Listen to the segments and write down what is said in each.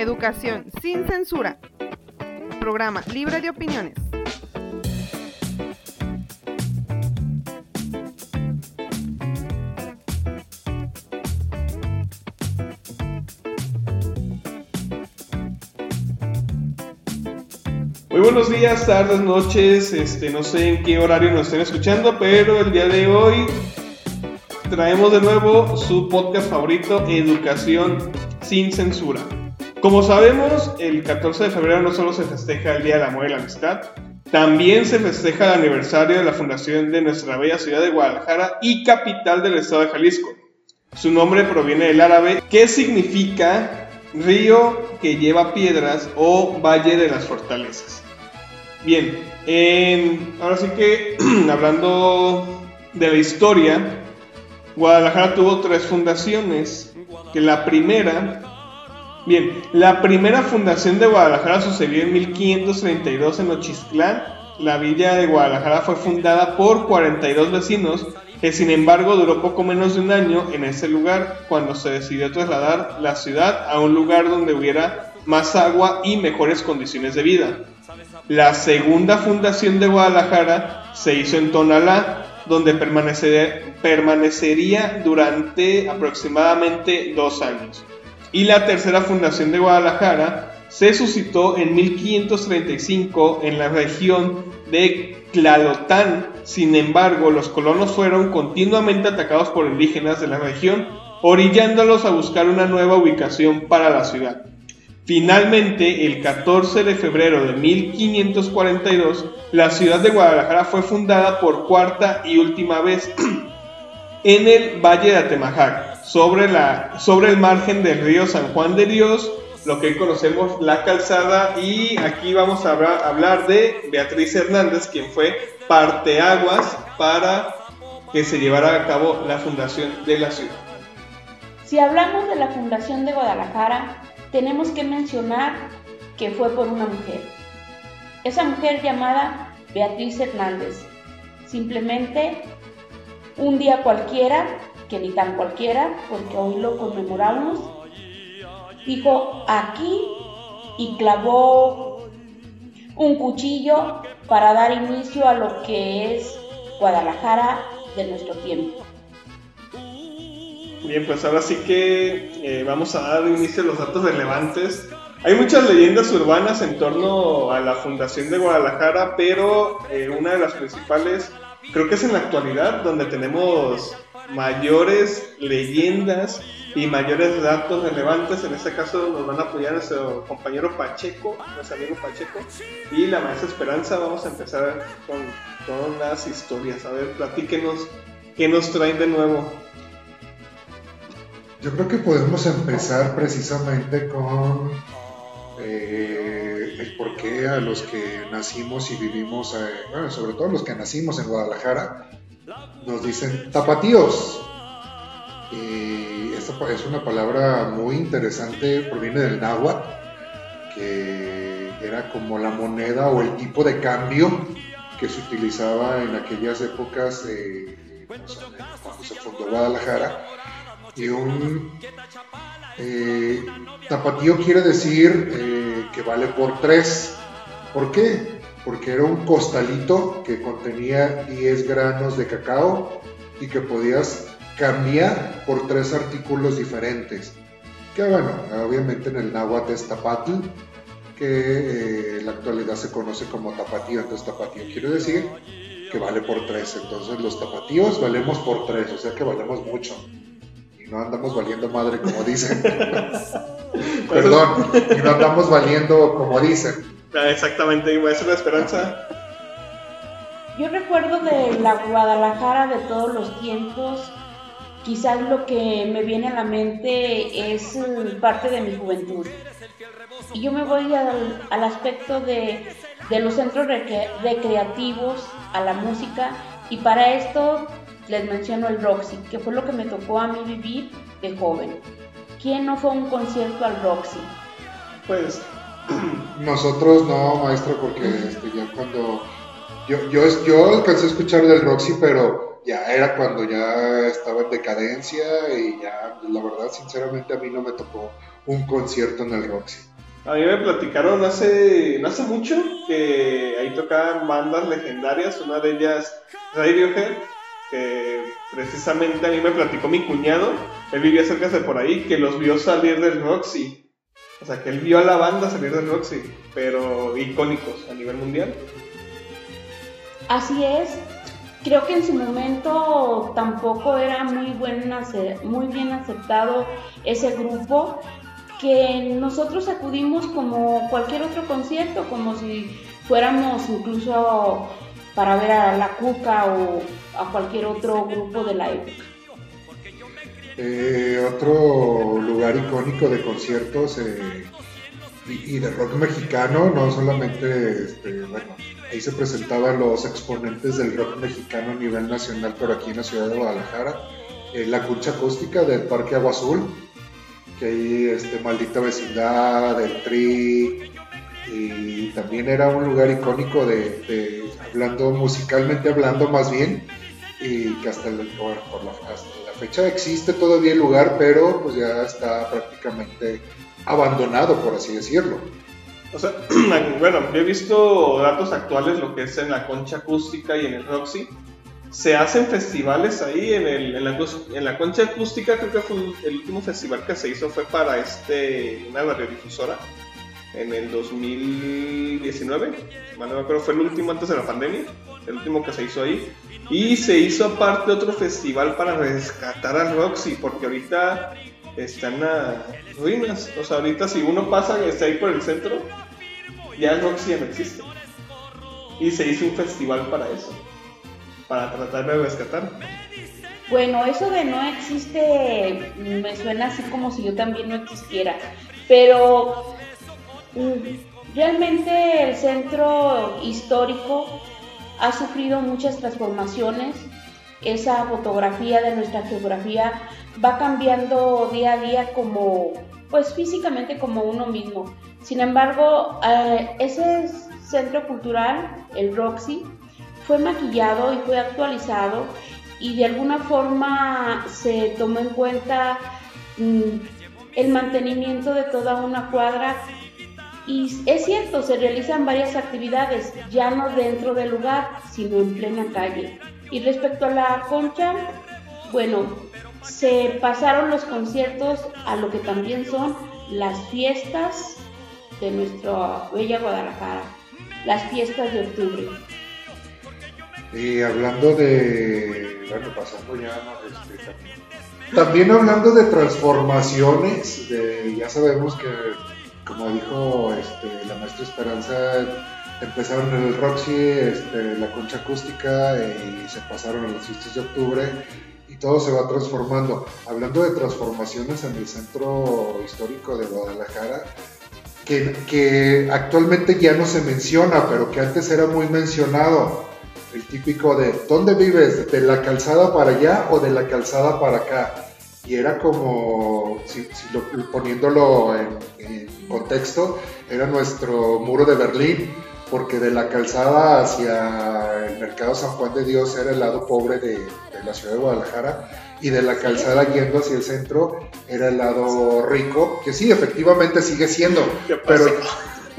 Educación sin censura. Programa libre de opiniones. Muy buenos días, tardes, noches, este, no sé en qué horario nos estén escuchando, pero el día de hoy traemos de nuevo su podcast favorito, Educación sin Censura. Como sabemos, el 14 de febrero no solo se festeja el Día del Amor y la Amistad, también se festeja el aniversario de la fundación de nuestra bella ciudad de Guadalajara y capital del estado de Jalisco. Su nombre proviene del árabe, que significa río que lleva piedras o valle de las fortalezas. Bien, ahora sí que hablando de la historia, Guadalajara tuvo tres fundaciones, que la primera Bien, la primera fundación de Guadalajara sucedió en 1532 en Ochistlán. La villa de Guadalajara fue fundada por 42 vecinos, que sin embargo duró poco menos de un año en ese lugar cuando se decidió trasladar la ciudad a un lugar donde hubiera más agua y mejores condiciones de vida. La segunda fundación de Guadalajara se hizo en Tonalá, donde permanecería durante aproximadamente dos años y la tercera fundación de Guadalajara se suscitó en 1535 en la región de Tlalotán. Sin embargo, los colonos fueron continuamente atacados por indígenas de la región, orillándolos a buscar una nueva ubicación para la ciudad. Finalmente, el 14 de febrero de 1542, la ciudad de Guadalajara fue fundada por cuarta y última vez en el Valle de Atemajac sobre, la, sobre el margen del río San Juan de Dios, lo que hoy conocemos la calzada, y aquí vamos a hablar de Beatriz Hernández, quien fue parteaguas para que se llevara a cabo la fundación de la ciudad. Si hablamos de la fundación de Guadalajara, tenemos que mencionar que fue por una mujer. Esa mujer llamada Beatriz Hernández. Simplemente un día cualquiera que ni tan cualquiera, porque hoy lo conmemoramos, dijo aquí y clavó un cuchillo para dar inicio a lo que es Guadalajara de nuestro tiempo. Bien, pues ahora sí que eh, vamos a dar inicio a los datos relevantes. Hay muchas leyendas urbanas en torno a la fundación de Guadalajara, pero eh, una de las principales creo que es en la actualidad donde tenemos mayores leyendas y mayores datos relevantes. En este caso nos van a apoyar nuestro compañero Pacheco, nuestro amigo Pacheco, y la maestra Esperanza. Vamos a empezar con las historias. A ver, platíquenos qué nos traen de nuevo. Yo creo que podemos empezar precisamente con eh, el por qué a los que nacimos y vivimos, eh, bueno, sobre todo los que nacimos en Guadalajara, nos dicen tapatíos. Y esta es una palabra muy interesante, proviene del náhuatl, que era como la moneda o el tipo de cambio que se utilizaba en aquellas épocas cuando se fundó Guadalajara. Y un eh, tapatío quiere decir eh, que vale por tres. ¿Por qué? Porque era un costalito que contenía 10 granos de cacao y que podías cambiar por tres artículos diferentes. Que bueno, obviamente en el náhuatl es tapatl, que eh, en la actualidad se conoce como tapatío, entonces tapatío quiere decir que vale por tres, entonces los tapatíos valemos por tres, o sea que valemos mucho. Y no andamos valiendo madre como dicen. Perdón, y no andamos valiendo como dicen. Ah, exactamente, es la esperanza. Yo recuerdo de la Guadalajara de todos los tiempos, quizás lo que me viene a la mente es mm, parte de mi juventud. Y yo me voy al, aspecto de, los centros recreativos, a la música, y para esto les menciono el Roxy, que fue lo que me tocó a mí vivir de joven. ¿Quién no fue a un concierto al Roxy? Pues nosotros no, maestro, porque este, ya cuando. Yo, yo, alcancé a escuchar del Roxy, pero ya era cuando ya estaba en decadencia y ya, la verdad, sinceramente, a mí no me tocó un concierto en el Roxy. A mí me platicaron hace, no hace mucho que ahí tocaban bandas legendarias, una de ellas Radiohead, que precisamente a mí me platicó mi cuñado, él vivía cerca de por ahí, que los vio salir del Roxy. O sea, que él vio a la banda salir del Roxy, pero icónicos a nivel mundial. Así es. Creo que en su momento tampoco era muy, buen muy bien aceptado ese grupo, que nosotros acudimos como cualquier otro concierto, como si fuéramos incluso para ver a la Cuca o a cualquier otro grupo de la época. Eh, otro lugar icónico de conciertos eh, y, de rock mexicano, no solamente, este, bueno, ahí se presentaban los exponentes del rock mexicano a nivel nacional, pero aquí en la ciudad de Guadalajara, eh, la cucha acústica del Parque Agua Azul, que ahí, este, Maldita Vecindad, el Tri, y también era un lugar icónico de, hablando musicalmente hablando más bien, y que hasta, por la, la fecha existe todavía el lugar, pero pues ya está prácticamente abandonado, por así decirlo. O sea, bueno, yo he visto datos actuales, lo que es en la concha acústica y en el Roxy. Se hacen festivales ahí en, el, en, la, en la concha acústica, creo que fue el último festival que se hizo fue para este, una radiodifusora en el 2019, bueno, me acuerdo, fue el último antes de la pandemia, el último que se hizo ahí. Y se hizo aparte otro festival para rescatar al Roxy, porque ahorita están a ruinas. O sea, ahorita si uno pasa y está ahí por el centro, ya Roxy ya no existe. Y se hizo un festival para eso, para tratar de rescatar. Bueno, eso de no existe me suena así como si yo también no existiera. Pero mm, realmente el centro histórico ha sufrido muchas transformaciones. Esa fotografía de nuestra geografía va cambiando día a día como, pues físicamente como uno mismo. Sin embargo, eh, ese centro cultural, el Roxy, fue maquillado y fue actualizado y de alguna forma se tomó en cuenta mm, el mantenimiento de toda una cuadra y es cierto, se realizan varias actividades, ya no dentro del lugar, sino en plena calle. Y respecto a la concha, bueno, se pasaron los conciertos a lo que también son las fiestas de nuestra bella Guadalajara, las fiestas de octubre. Y hablando de, bueno, pasando ya este, también hablando de transformaciones, de, ya sabemos que, como dijo este, la maestra Esperanza, empezaron en el Roxy, este, la concha acústica y se pasaron a las fiestas de octubre y todo se va transformando. Hablando de transformaciones en el centro histórico de Guadalajara, que, que, actualmente ya no se menciona, pero que antes era muy mencionado. El típico de, ¿dónde vives? ¿De la calzada para allá o de la calzada para acá? Y era como, poniéndolo en contexto, era nuestro muro de Berlín porque de la calzada hacia el mercado San Juan de Dios era el lado pobre de, la ciudad de Guadalajara y de la calzada yendo hacia el centro era el lado rico, que sí, efectivamente sigue siendo, pero,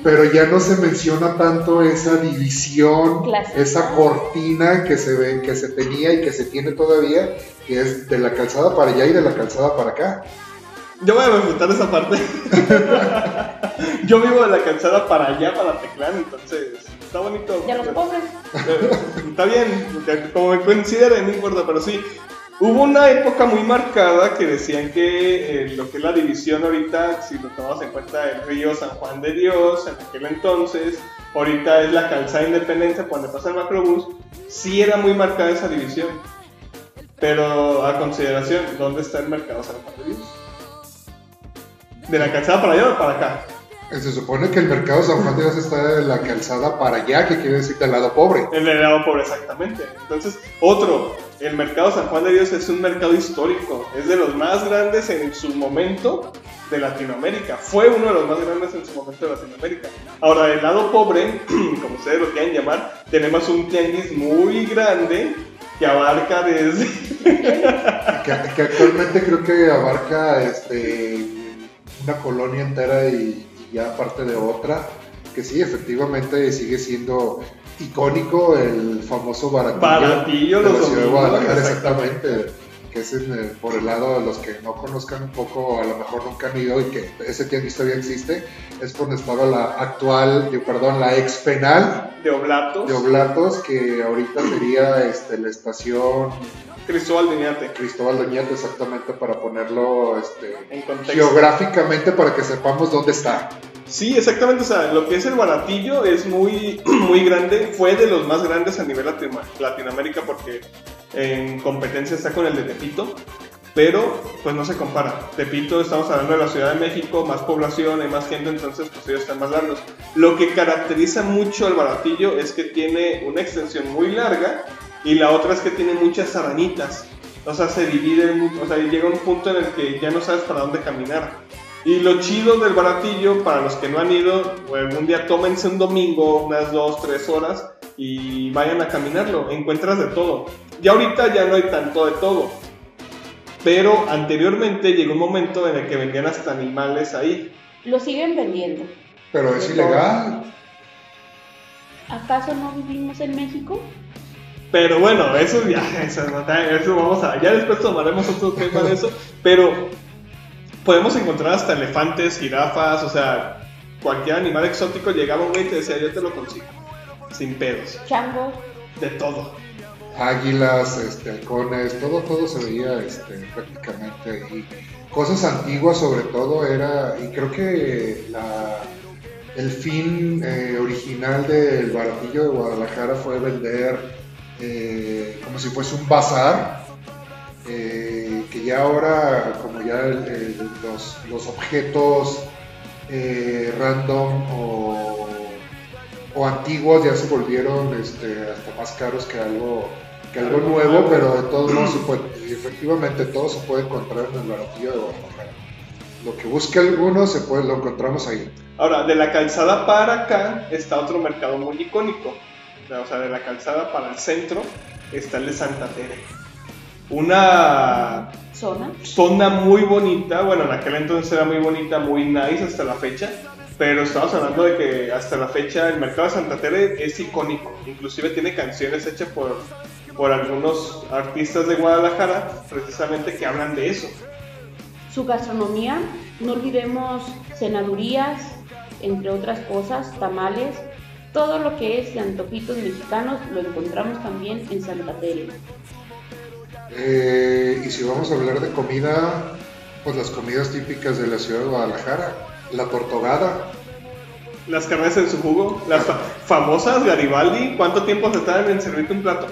pero ya no se menciona tanto esa división, esa cortina que se ve, que se tenía y que se tiene todavía, que es de la calzada para allá y de la calzada para acá. Yo voy a refutar esa parte. Yo vivo de la calzada para allá, para Teclán, entonces está bonito. Ya los pobres. Está bien, como me consideren, no importa, pero sí. Hubo una época muy marcada que decían que eh, lo que es la división ahorita, si lo tomamos en cuenta el río San Juan de Dios, en aquel entonces, ahorita es la calzada Independencia, cuando pasa el macrobús, sí era muy marcada esa división. Pero a consideración, ¿dónde está el mercado San Juan de Dios? ¿De la calzada para allá o para acá? Se supone que el mercado San Juan de Dios está de la calzada para allá, que quiere decir del lado pobre. El del lado pobre, exactamente. Entonces, otro, el mercado San Juan de Dios es un mercado histórico, es de los más grandes en su momento de Latinoamérica. Fue uno de los más grandes en su momento de Latinoamérica. Ahora, del lado pobre, como ustedes lo quieran llamar, tenemos un tianguis muy grande que abarca desde... que, que actualmente creo que abarca este una colonia entera y, ya parte de otra, que sí, efectivamente sigue siendo icónico el famoso baratillo, Baratillo de la ciudad de domingos, Guadalajara, exactamente. Que es en el- por el lado de los que no conozcan un poco, a lo mejor nunca han ido y que ese tianguis todavía existe, es por donde estaba la actual, perdón, la ex penal De Oblatos, de Oblatos, que ahorita sería este, la estación Cristóbal de Iñate. Cristóbal Doñate, exactamente para ponerlo este, En geográficamente para que sepamos dónde está. Sí, exactamente. O sea, lo que es el baratillo es muy, muy grande. Fue de los más grandes a nivel latino- Latinoamérica porque en competencia está con el de Tepito. Pero, pues no se compara. Tepito, estamos hablando de la Ciudad de México, más población, hay más gente, entonces pues ellos están más largos. Lo que caracteriza mucho al baratillo es que tiene una extensión muy larga y la otra es que tiene muchas arañitas. O sea, se divide, o sea, llega un punto en el que ya no sabes para dónde caminar. Y lo chido del baratillo, para los que no han ido, o algún día tómense un domingo, unas dos, tres horas, y vayan a caminarlo. Encuentras de todo. Y ahorita ya no hay tanto de todo. Pero anteriormente llegó un momento en el que vendían hasta animales ahí. Lo siguen vendiendo. Pero es ilegal. ¿Acaso no vivimos en México? Pero bueno, eso ya, eso, eso vamos a, ya después tomaremos otro tema de eso, pero podemos encontrar hasta elefantes, jirafas, o sea, cualquier animal exótico llegaba un güey y te decía, yo te lo consigo, sin pedos, Chango. de todo. Águilas, este, halcones, todo, todo se veía este, prácticamente. Y cosas antiguas sobre todo era, y creo que la, el fin eh, original del baratillo de Guadalajara fue vender eh, como si fuese un bazar, eh, que ya ahora, como ya el- el- los, los objetos eh, random o, o antiguos ya se volvieron este, hasta más caros que algo, que algo nuevo, pero de todos modos, se puede- y efectivamente todo se puede encontrar en el baratillo de Guadalajara. Lo que busque alguno se puede, lo encontramos ahí. Ahora, de la calzada para acá está otro mercado muy icónico, o sea, de la calzada para el centro está el de Santa Tere. Una Zona. zona muy bonita, bueno, en aquel entonces era muy bonita, muy nice hasta la fecha, pero estamos hablando de que hasta la fecha el mercado de Santa Tere es icónico, inclusive tiene canciones hechas por, por algunos artistas de Guadalajara precisamente que hablan de eso. Su gastronomía, no olvidemos cenadurías, entre otras cosas, tamales, todo lo que es de antojitos mexicanos lo encontramos también en Santa Tere. Eh, y si vamos a hablar de comida, pues las comidas típicas de la ciudad de Guadalajara, la tortogada, Las carnes en su jugo, las fa- famosas Garibaldi, ¿cuánto tiempo se tardan en servirte un plato?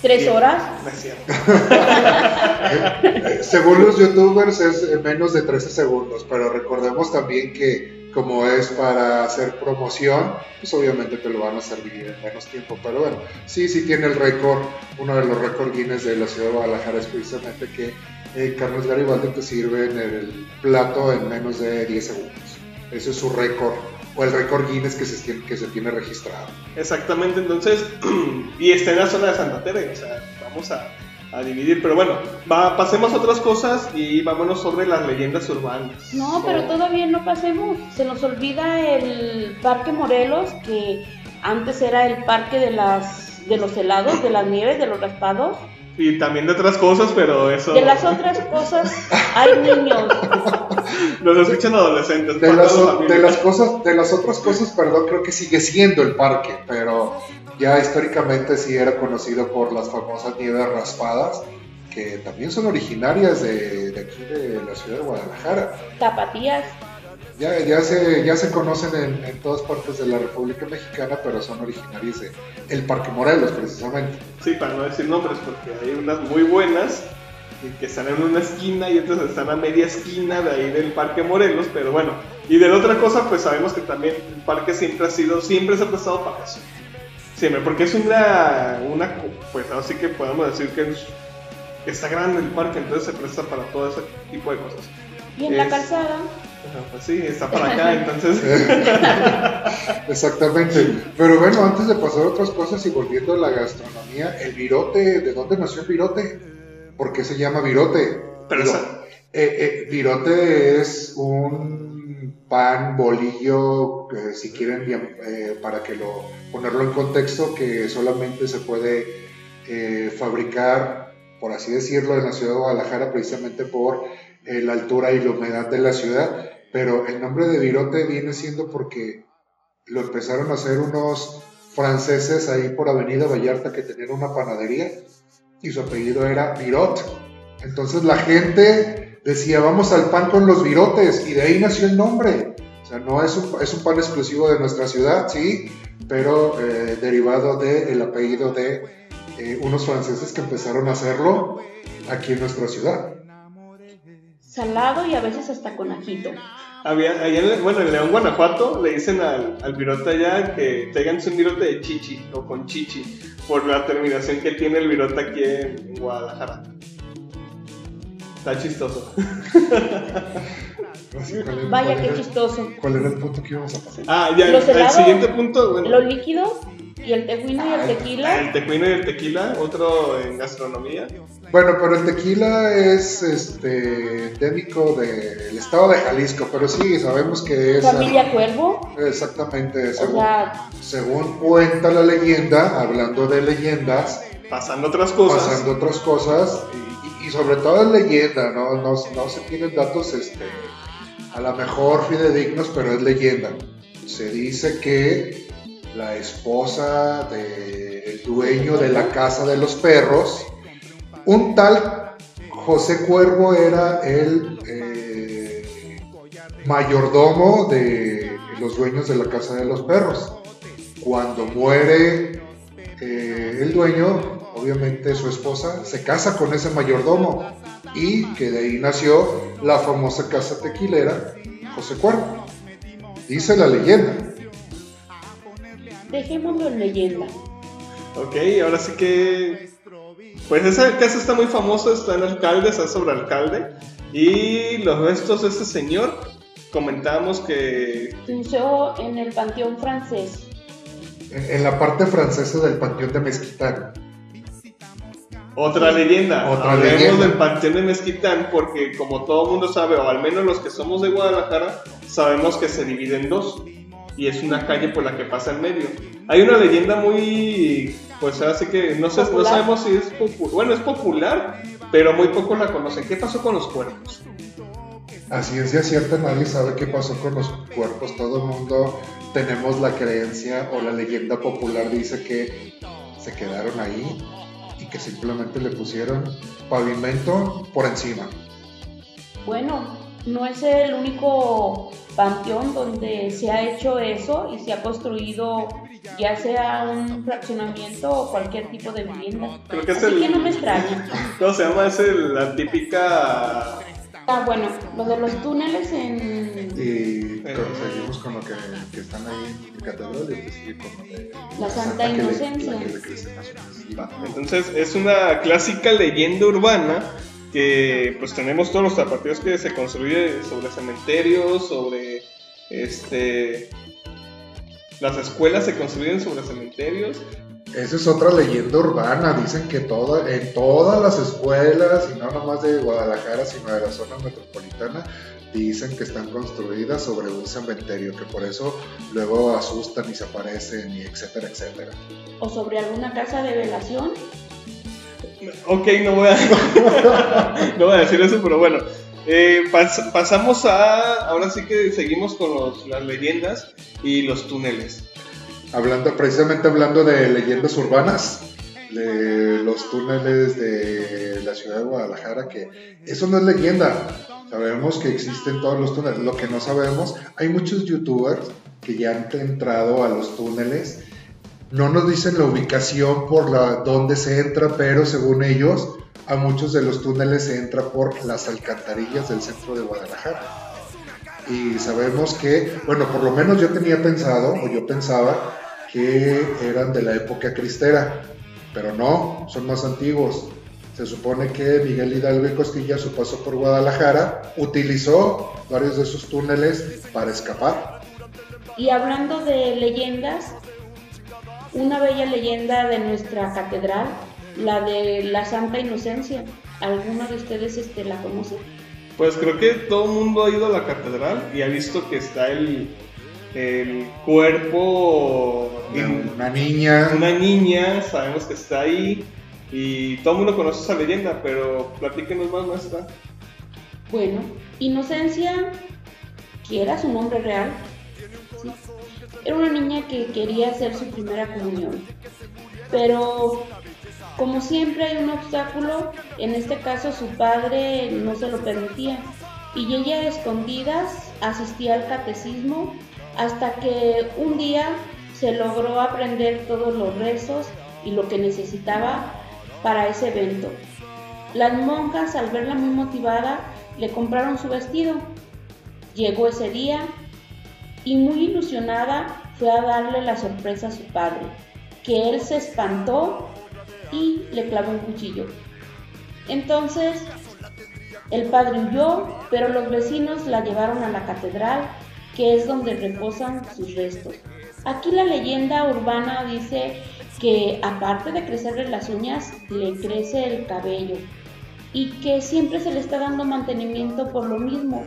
Tres Bien. horas, No es cierto. Según los youtubers es eh, menos de 13 segundos, pero recordemos también que como es para hacer promoción, pues obviamente te lo van a servir en menos tiempo, pero bueno, sí, sí tiene el récord, uno de los récords Guinness de la ciudad de Guadalajara es precisamente que eh, Carlos Garibaldi te sirven el plato en menos de 10 segundos. Ese es su récord, o el récord Guinness que se, tiene- que se tiene registrado. Exactamente, entonces, y está en la zona de Santa Tere, o sea, vamos a, a dividir, pero bueno, va, pasemos a otras cosas y vámonos sobre las leyendas urbanas. No, pero todavía no pasemos. Se nos olvida el Parque Morelos, que antes era el parque de las de los helados, de las nieves, de los raspados. Y también de otras cosas, pero eso De las otras cosas hay niños. los escuchan adolescentes. De las, o- de las cosas, de las otras cosas, perdón, creo que sigue siendo el parque, pero ya históricamente sí era conocido por las famosas nieves raspadas, que también son originarias de, de aquí de la ciudad de Guadalajara. Tapatías. Ya, ya, se, ya se conocen en, en todas partes de la República Mexicana, pero son originarias de el Parque Morelos, precisamente. Sí, para no decir nombres, porque hay unas muy buenas y que están en una esquina y otras están a media esquina de ahí del Parque Morelos, pero bueno. Y de la otra cosa, pues sabemos que también el parque siempre ha sido, siempre se ha prestado para eso. Siempre, porque es una, una pues así que podemos decir que es- está grande el parque, entonces se presta para todo ese tipo de cosas. Y en la calzada, Pues sí, está para acá, entonces... Exactamente. Pero bueno, antes de pasar a otras cosas y volviendo a la gastronomía, el virote, ¿de dónde nació el virote? ¿Por qué se llama virote? Pero esa- eh, eh, virote es un pan, bolillo, eh, si quieren, para que lo ponerlo en contexto, que solamente se puede fabricar, por así decirlo, en la ciudad de Guadalajara, precisamente por la altura y la humedad de la ciudad. Pero el nombre de virote viene siendo porque lo empezaron a hacer unos franceses ahí por Avenida Vallarta que tenían una panadería y su apellido era Virot. Entonces la gente decía, vamos al pan con los virotes y de ahí nació el nombre. O sea, no es un, es un pan exclusivo de nuestra ciudad, sí, pero eh, derivado del apellido de eh, unos franceses que empezaron a hacerlo aquí en nuestra ciudad. Salado y a veces hasta con ajito. Había, allá en, bueno, en León, Guanajuato, le dicen al, al virote allá que traigan un virote de chichi o con chichi, por la terminación que tiene el virote aquí en Guadalajara. Está chistoso. Vaya, qué chistoso. ¿Cuál era el punto que íbamos a pasar? Ah, ya, el siguiente punto. Bueno. Los líquidos y el tejuino y el ah, tequila. El tejuino y el tequila, otro en gastronomía. Bueno, pero el tequila es este endémico del estado de Jalisco, pero sí, sabemos que es... Familia Cuervo. Exactamente, según, según cuenta la leyenda, hablando de leyendas. Pasando otras cosas. Pasando otras cosas, y, sobre todo es leyenda, ¿no? No, no se tienen datos este, a lo mejor fidedignos, pero es leyenda. Se dice que la esposa del dueño de la casa de los perros, un tal José Cuervo era el eh, mayordomo de los dueños de la casa de los perros. Cuando muere eh, el dueño, obviamente su esposa se casa con ese mayordomo y que de ahí nació la famosa casa tequilera José Cuervo. Dice la leyenda. Dejémoslo en leyenda. Ok, ahora sí que. Pues esa casa está muy famosa, está en alcalde, está sobre alcalde. Y los restos de ese señor, comentábamos que. Se en el panteón francés. En, la parte francesa del panteón de Mezquitán. Otra leyenda. Otra Hablemos del panteón de Mezquitán porque como todo mundo sabe, o al menos los que somos de Guadalajara, sabemos que se divide en dos y es una calle por la que pasa en medio. Hay una leyenda muy, pues así que no, sé, no sabemos si es popular, bueno, es popular, pero muy poco la conocen. ¿Qué pasó con los cuerpos? A ciencia cierta nadie sabe qué pasó con los cuerpos, todo el mundo tenemos la creencia o la leyenda popular dice que se quedaron ahí y que simplemente le pusieron pavimento por encima. Bueno, no es el único panteón donde se ha hecho eso y se ha construido ya sea un fraccionamiento o cualquier tipo de vivienda. Creo que es el... que no me extraña. ¿Cómo se llama? Es la típica... Ah, bueno, lo de los túneles en... Y seguimos con lo que, que están ahí en Catedral y con de... La Santa Inocencia. Entonces es una clásica leyenda urbana que pues tenemos todos los zapateos que se construyen sobre cementerios, sobre este las escuelas se construyen sobre cementerios. Esa es otra leyenda urbana, dicen que toda, en todas las escuelas, y no nomás de Guadalajara, sino de la zona metropolitana, dicen que están construidas sobre un cementerio, que por eso luego asustan y se aparecen y etcétera, etcétera. O sobre alguna casa de velación Ok, no voy a, no voy a decir eso, pero bueno. Eh, pasamos a. Ahora sí que seguimos con las leyendas y los túneles. Hablando, precisamente hablando de leyendas urbanas, de los túneles de la ciudad de Guadalajara, que eso no es leyenda. Sabemos que existen todos los túneles. Lo que no sabemos, hay muchos youtubers que ya han entrado a los túneles no nos dicen la ubicación por la donde se entra, pero según ellos, a muchos de los túneles se entra por las alcantarillas del centro de Guadalajara. Y sabemos que, bueno, por lo menos yo tenía pensado, o yo pensaba, que eran de la época cristera, pero no, son más antiguos. Se supone que Miguel Hidalgo y Costilla, su paso por Guadalajara, utilizó varios de esos túneles para escapar. Y hablando de leyendas, una bella leyenda de nuestra catedral, la de la Santa Inocencia. ¿Alguno de ustedes este, la conoce? Pues creo que todo el mundo ha ido a la catedral y ha visto que está el, el cuerpo Una, in- una niña. una niña, sabemos que está ahí y todo el mundo conoce esa leyenda, pero platíquenos más, maestra. Bueno, Inocencia, que era su nombre real. Era una niña que quería hacer su primera comunión. Pero como siempre hay un obstáculo, en este caso su padre no se lo permitía. Y ella a escondidas asistía al catecismo hasta que un día se logró aprender todos los rezos y lo que necesitaba para ese evento. Las monjas, al verla muy motivada, le compraron su vestido. Llegó ese día y muy ilusionada fue a darle la sorpresa a su padre, que él se espantó y le clavó un cuchillo. Entonces, el padre huyó, pero los vecinos la llevaron a la catedral, que es donde reposan sus restos. Aquí la leyenda urbana dice que aparte de crecerle las uñas, le crece el cabello y que siempre se le está dando mantenimiento por lo mismo.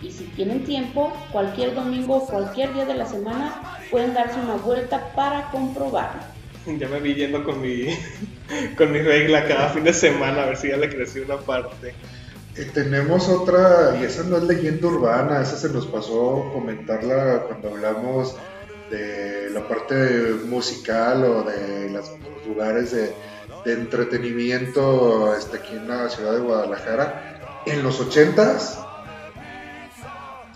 Y si tienen tiempo, cualquier domingo o cualquier día de la semana pueden darse una vuelta para comprobarlo. Ya me vi yendo con mi, con mi regla cada fin de semana a ver si ya le creció una parte. Eh, tenemos otra, y esa no es leyenda urbana, esa se nos pasó comentarla cuando hablamos de la parte musical o de las- los lugares de, de entretenimiento este, aquí en la ciudad de Guadalajara. En los ochentas,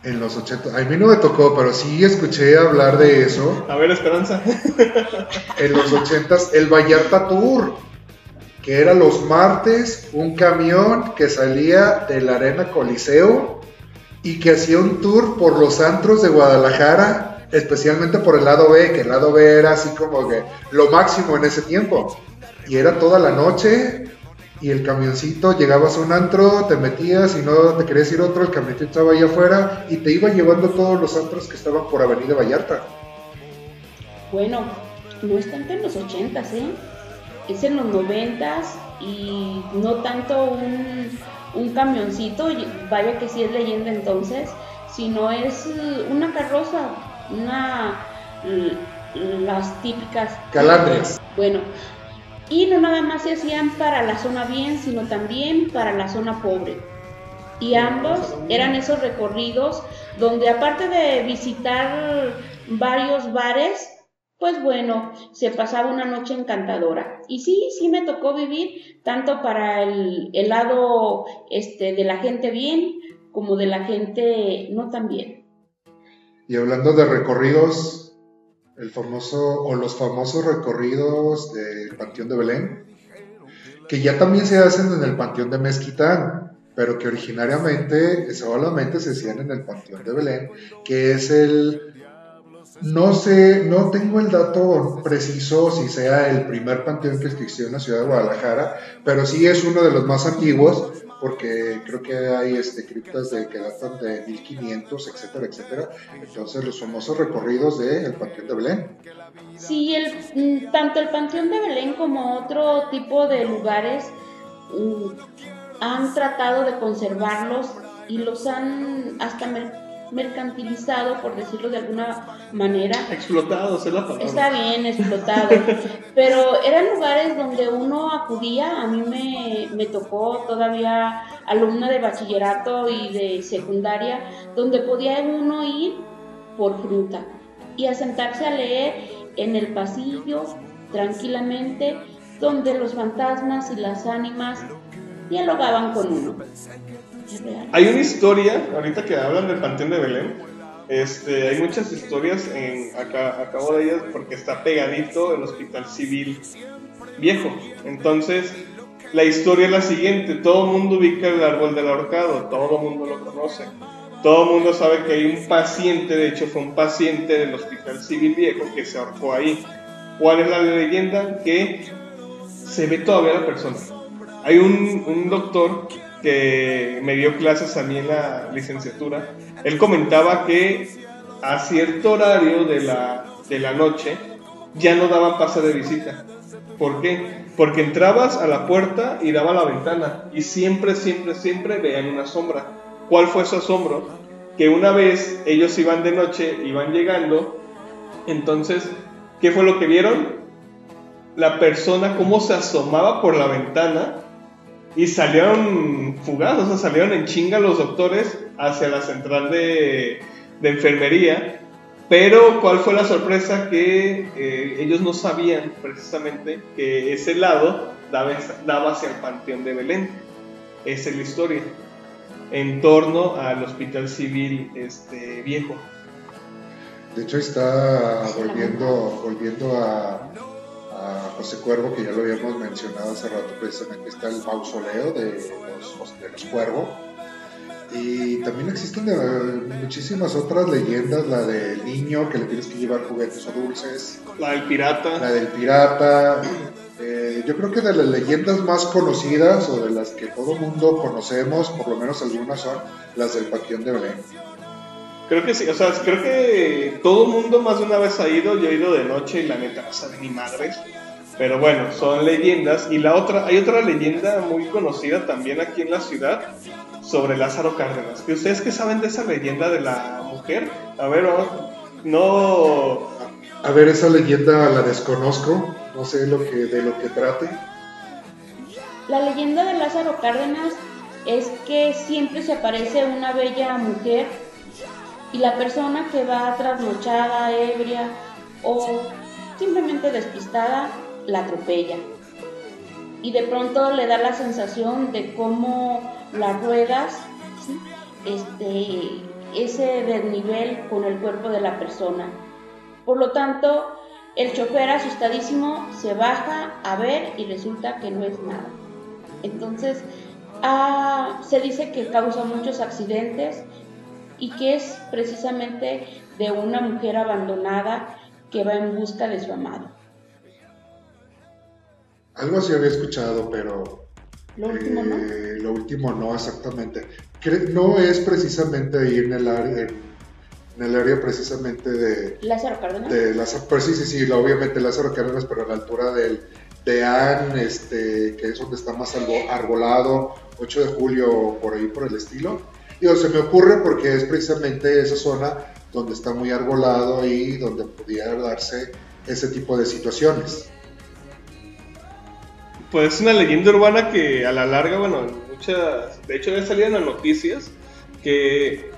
en los ochentas, a mí no me tocó, pero sí escuché hablar de eso. A ver, Esperanza. en los ochentas el Vallarta Tour, que era los martes un camión que salía de la Arena Coliseo y que hacía un tour por los antros de Guadalajara, especialmente por el lado B, que el lado B era así como que lo máximo en ese tiempo. Y era toda la noche y el camioncito, llegabas a un antro, te metías y no te querías ir otro, el camioncito estaba allá afuera y te iba llevando todos los antros que estaban por Avenida Vallarta. Bueno, no es tanto en los ochentas, ¿eh? Es en los noventas y no tanto un, un camioncito, vaya que sí es leyenda entonces, sino es eh, una carroza, una las típicas Calandrias. Bueno, y no nada más se hacían para la zona bien, sino también para la zona pobre. Y ambos eran esos recorridos donde aparte de visitar varios bares, pues bueno, se pasaba una noche encantadora. Y sí, sí me tocó vivir tanto para el, lado este, de la gente bien como de la gente no tan bien. Y hablando de recorridos, el famoso o los famosos recorridos del Panteón de Belén, que ya también se hacen en el Panteón de Mezquitán, pero que originariamente solamente se hacían en el Panteón de Belén, que es el no sé, no tengo el dato preciso si sea el primer panteón que existió en la ciudad de Guadalajara, pero sí es uno de los más antiguos, porque creo que hay este, criptas de, que datan de 1500, etcétera, etcétera. Entonces, los famosos recorridos del Panteón de Belén. Sí, el, mm, tanto el Panteón de Belén como otro tipo de lugares mm, han tratado de conservarlos y los han hasta mercantilizado, por decirlo de alguna manera. Explotados, es la palabra. Está bien explotado, pero eran lugares donde uno acudía, a mí me, me tocó todavía alumna de bachillerato y de secundaria, donde podía uno ir por fruta y a sentarse a leer en el pasillo tranquilamente, donde los fantasmas y las ánimas dialogaban con uno. Hay una historia, ahorita que hablan del Panteón de Belén, este, hay muchas historias, en, acá, acabo de ellas porque está pegadito el Hospital Civil Viejo. Entonces, la historia es la siguiente, todo el mundo ubica el árbol del ahorcado, todo el mundo lo conoce. Todo el mundo sabe que hay un paciente, de hecho fue un paciente del Hospital Civil Viejo que se ahorcó ahí. ¿Cuál es la leyenda? Que se ve todavía la persona. Hay un, un doctor que me dio clases a mí en la licenciatura. Él comentaba que a cierto horario de la, de la noche ya no daban pase de visita. ¿Por qué? Porque entrabas a la puerta y daba la ventana y siempre, siempre, siempre veían una sombra. ¿Cuál fue su asombro? Que una vez ellos iban de noche, iban llegando, entonces, ¿qué fue lo que vieron? La persona cómo se asomaba por la ventana y salieron fugados, o sea, salieron en chinga los doctores hacia la central de, de enfermería pero ¿cuál fue la sorpresa? Que eh, ellos no sabían precisamente que ese lado daba, daba, hacia el Panteón de Belén. Esa es la historia. En torno al Hospital Civil este, Viejo. De hecho está volviendo, volviendo a, a, José Cuervo, que ya lo habíamos mencionado hace rato, precisamente está el mausoleo de los, de los Cuervo y también existen eh, muchísimas otras leyendas, la del niño que le tienes que llevar juguetes o dulces. La del pirata. La del pirata. Eh, yo creo que de las leyendas más conocidas o de las que todo mundo conocemos, por lo menos algunas son las del Panteón de Belén. Creo que sí, o sea, creo que todo mundo más de una vez ha ido, yo he ido de noche y la neta no sabe ni madres. Pero bueno, son leyendas. Y la otra, hay otra leyenda muy conocida también aquí en la ciudad, sobre Lázaro Cárdenas. ¿Y ustedes qué saben de esa leyenda de la mujer? A ver, no... A ver, esa leyenda la desconozco, no sé lo que, de lo que trate. La leyenda de Lázaro Cárdenas es que siempre se aparece una bella mujer y la persona que va trasnochada, ebria o simplemente despistada la atropella y de pronto le da la sensación de cómo las ruedas, este, ese desnivel con el cuerpo de la persona. Por lo tanto, el chofer asustadísimo se baja a ver y resulta que no es nada. Entonces, ah, se dice que causa muchos accidentes y que es precisamente de una mujer abandonada que va en busca de su amado. Algo así había escuchado, pero... Lo último no. Eh, lo último no, exactamente. No es precisamente ahí en el área, en el área precisamente de... Lázaro Cárdenas. De Lázaro, pues sí, sí, sí, obviamente Lázaro Cárdenas, pero a la altura del, de An, este, que es donde está más arbolado, 8 de julio, por ahí, por el estilo. Y se me ocurre porque es precisamente esa zona donde está muy arbolado y donde pudiera darse ese tipo de situaciones. Pues es una leyenda urbana que a la larga, bueno, muchas, de hecho ya salían las noticias que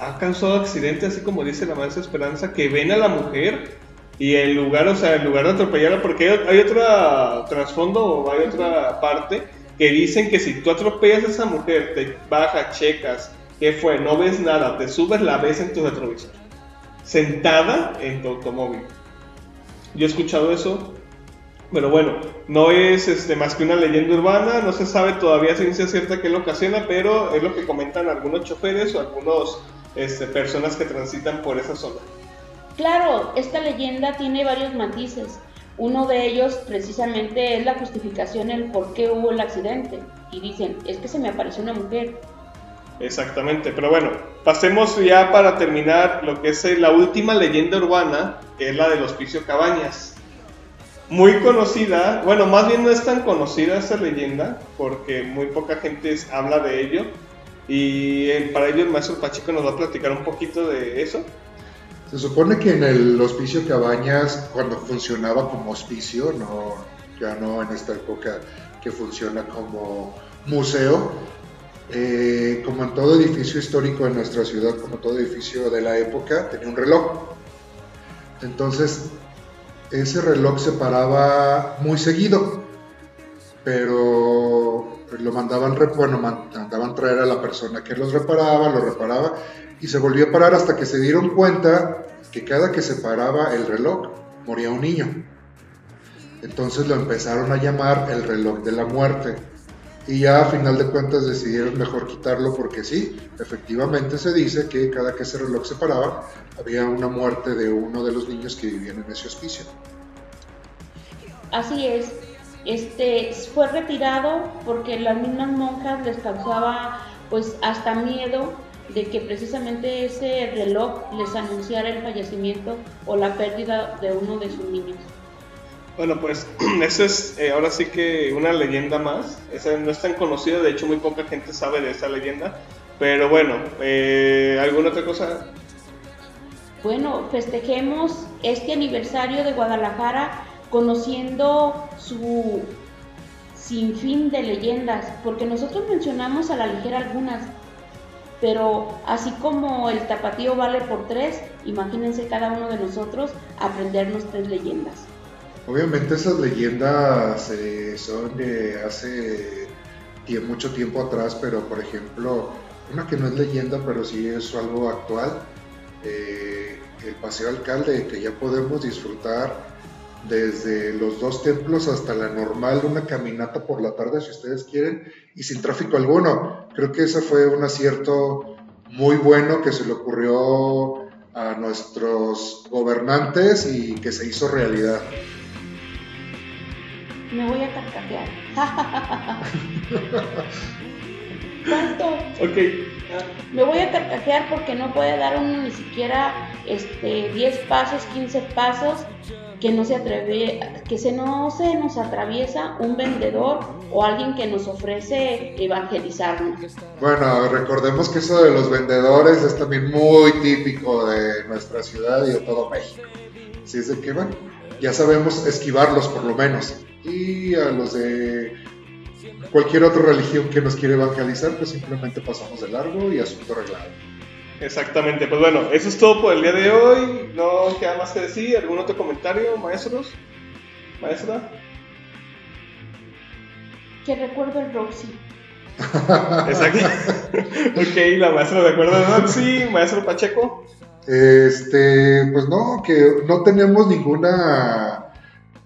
ha causado accidentes, así como dice la maestra Esperanza, que ven a la mujer y en lugar, o sea, en lugar de atropellarla, porque hay, otra trasfondo o hay otra parte que dicen que si tú atropellas a esa mujer, te bajas, checas, ¿qué fue? No ves nada, te subes, la ves en tu retrovisor, sentada en tu automóvil. Yo he escuchado eso pero bueno, no es este, más que una leyenda urbana, no se sabe todavía ciencia cierta qué lo ocasiona, pero es lo que comentan algunos choferes o algunas este, personas que transitan por esa zona. Claro, esta leyenda tiene varios matices. Uno de ellos precisamente es la justificación el por qué hubo el accidente. Y dicen, es que se me apareció una mujer. Exactamente, pero bueno, pasemos ya para terminar lo que es la última leyenda urbana, que es la del Hospicio Cabañas muy conocida, bueno, más bien no es tan conocida esa leyenda, porque muy poca gente habla de ello. Y eh, para ello el maestro Pacheco nos va a platicar un poquito de eso. Se supone que en el hospicio Cabañas, cuando funcionaba como hospicio, ya no en esta época que funciona como museo, eh, como en todo edificio histórico de nuestra ciudad, como todo edificio de la época, tenía un reloj. Entonces, ese reloj se paraba muy seguido, pero lo mandaban, bueno, mandaban traer a la persona que los reparaba, lo reparaba y se volvió a parar hasta que se dieron cuenta que cada que se paraba el reloj moría un niño. Entonces lo empezaron a llamar el reloj de la muerte. Y ya a final de cuentas decidieron mejor quitarlo porque sí, efectivamente se dice que cada que ese reloj se paraba había una muerte de uno de los niños que vivían en ese hospicio. Así es, este fue retirado porque las mismas monjas les causaba pues hasta miedo de que precisamente ese reloj les anunciara el fallecimiento o la pérdida de uno de sus niños. Bueno, pues eso es eh, ahora sí que una leyenda más. Esa no es tan conocida, de hecho muy poca gente sabe de esa leyenda. Pero bueno, eh, ¿alguna otra cosa? Bueno, festejemos este aniversario de Guadalajara conociendo su sinfín de leyendas, porque nosotros mencionamos a la ligera algunas, pero así como el tapatío vale por tres, imagínense cada uno de nosotros aprendernos tres leyendas. Obviamente esas leyendas eh, son de hace mucho tiempo atrás, pero por ejemplo, una que no es leyenda, pero sí es algo actual, eh, el Paseo Alcalde, que ya podemos disfrutar desde los dos templos hasta la normal, una caminata por la tarde si ustedes quieren, y sin tráfico alguno. Creo que ese fue un acierto muy bueno que se le ocurrió a nuestros gobernantes y que se hizo realidad. Me voy a carcajear. ¿Cuánto? Ok. Me voy a carcajear porque no puede dar uno ni siquiera este, 10 pasos, 15 pasos que no se atreve, que se no se nos atraviesa un vendedor o alguien que nos ofrece evangelizarnos. Bueno, recordemos que eso de los vendedores es también muy típico de nuestra ciudad y de todo México. Así es de que, bueno, ya sabemos esquivarlos por lo menos. Y a los de cualquier otra religión que nos quiere evangelizar, pues simplemente pasamos de largo y asunto arreglado. Exactamente, pues bueno, eso es todo por el día de hoy. No queda más que decir. ¿Algún otro comentario, maestros? ¿Maestra? Que recuerdo el Roxy. Exacto. ok, la maestra recuerda el Roxy, maestro Pacheco. Este, pues no, que no tenemos ninguna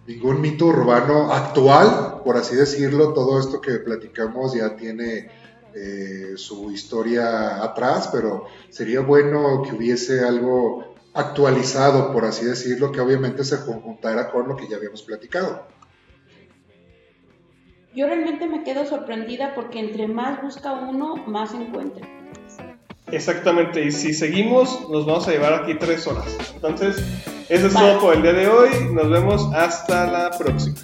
ningún mito urbano actual, por así decirlo. Todo esto que platicamos ya tiene eh, su historia atrás, pero sería bueno que hubiese algo actualizado, por así decirlo, que obviamente se conjuntara con lo que ya habíamos platicado. Yo realmente me quedo sorprendida porque entre más busca uno, más encuentra. Exactamente, y si seguimos, nos vamos a llevar aquí tres horas. Entonces, eso es todo por el día de hoy. Nos vemos hasta la próxima.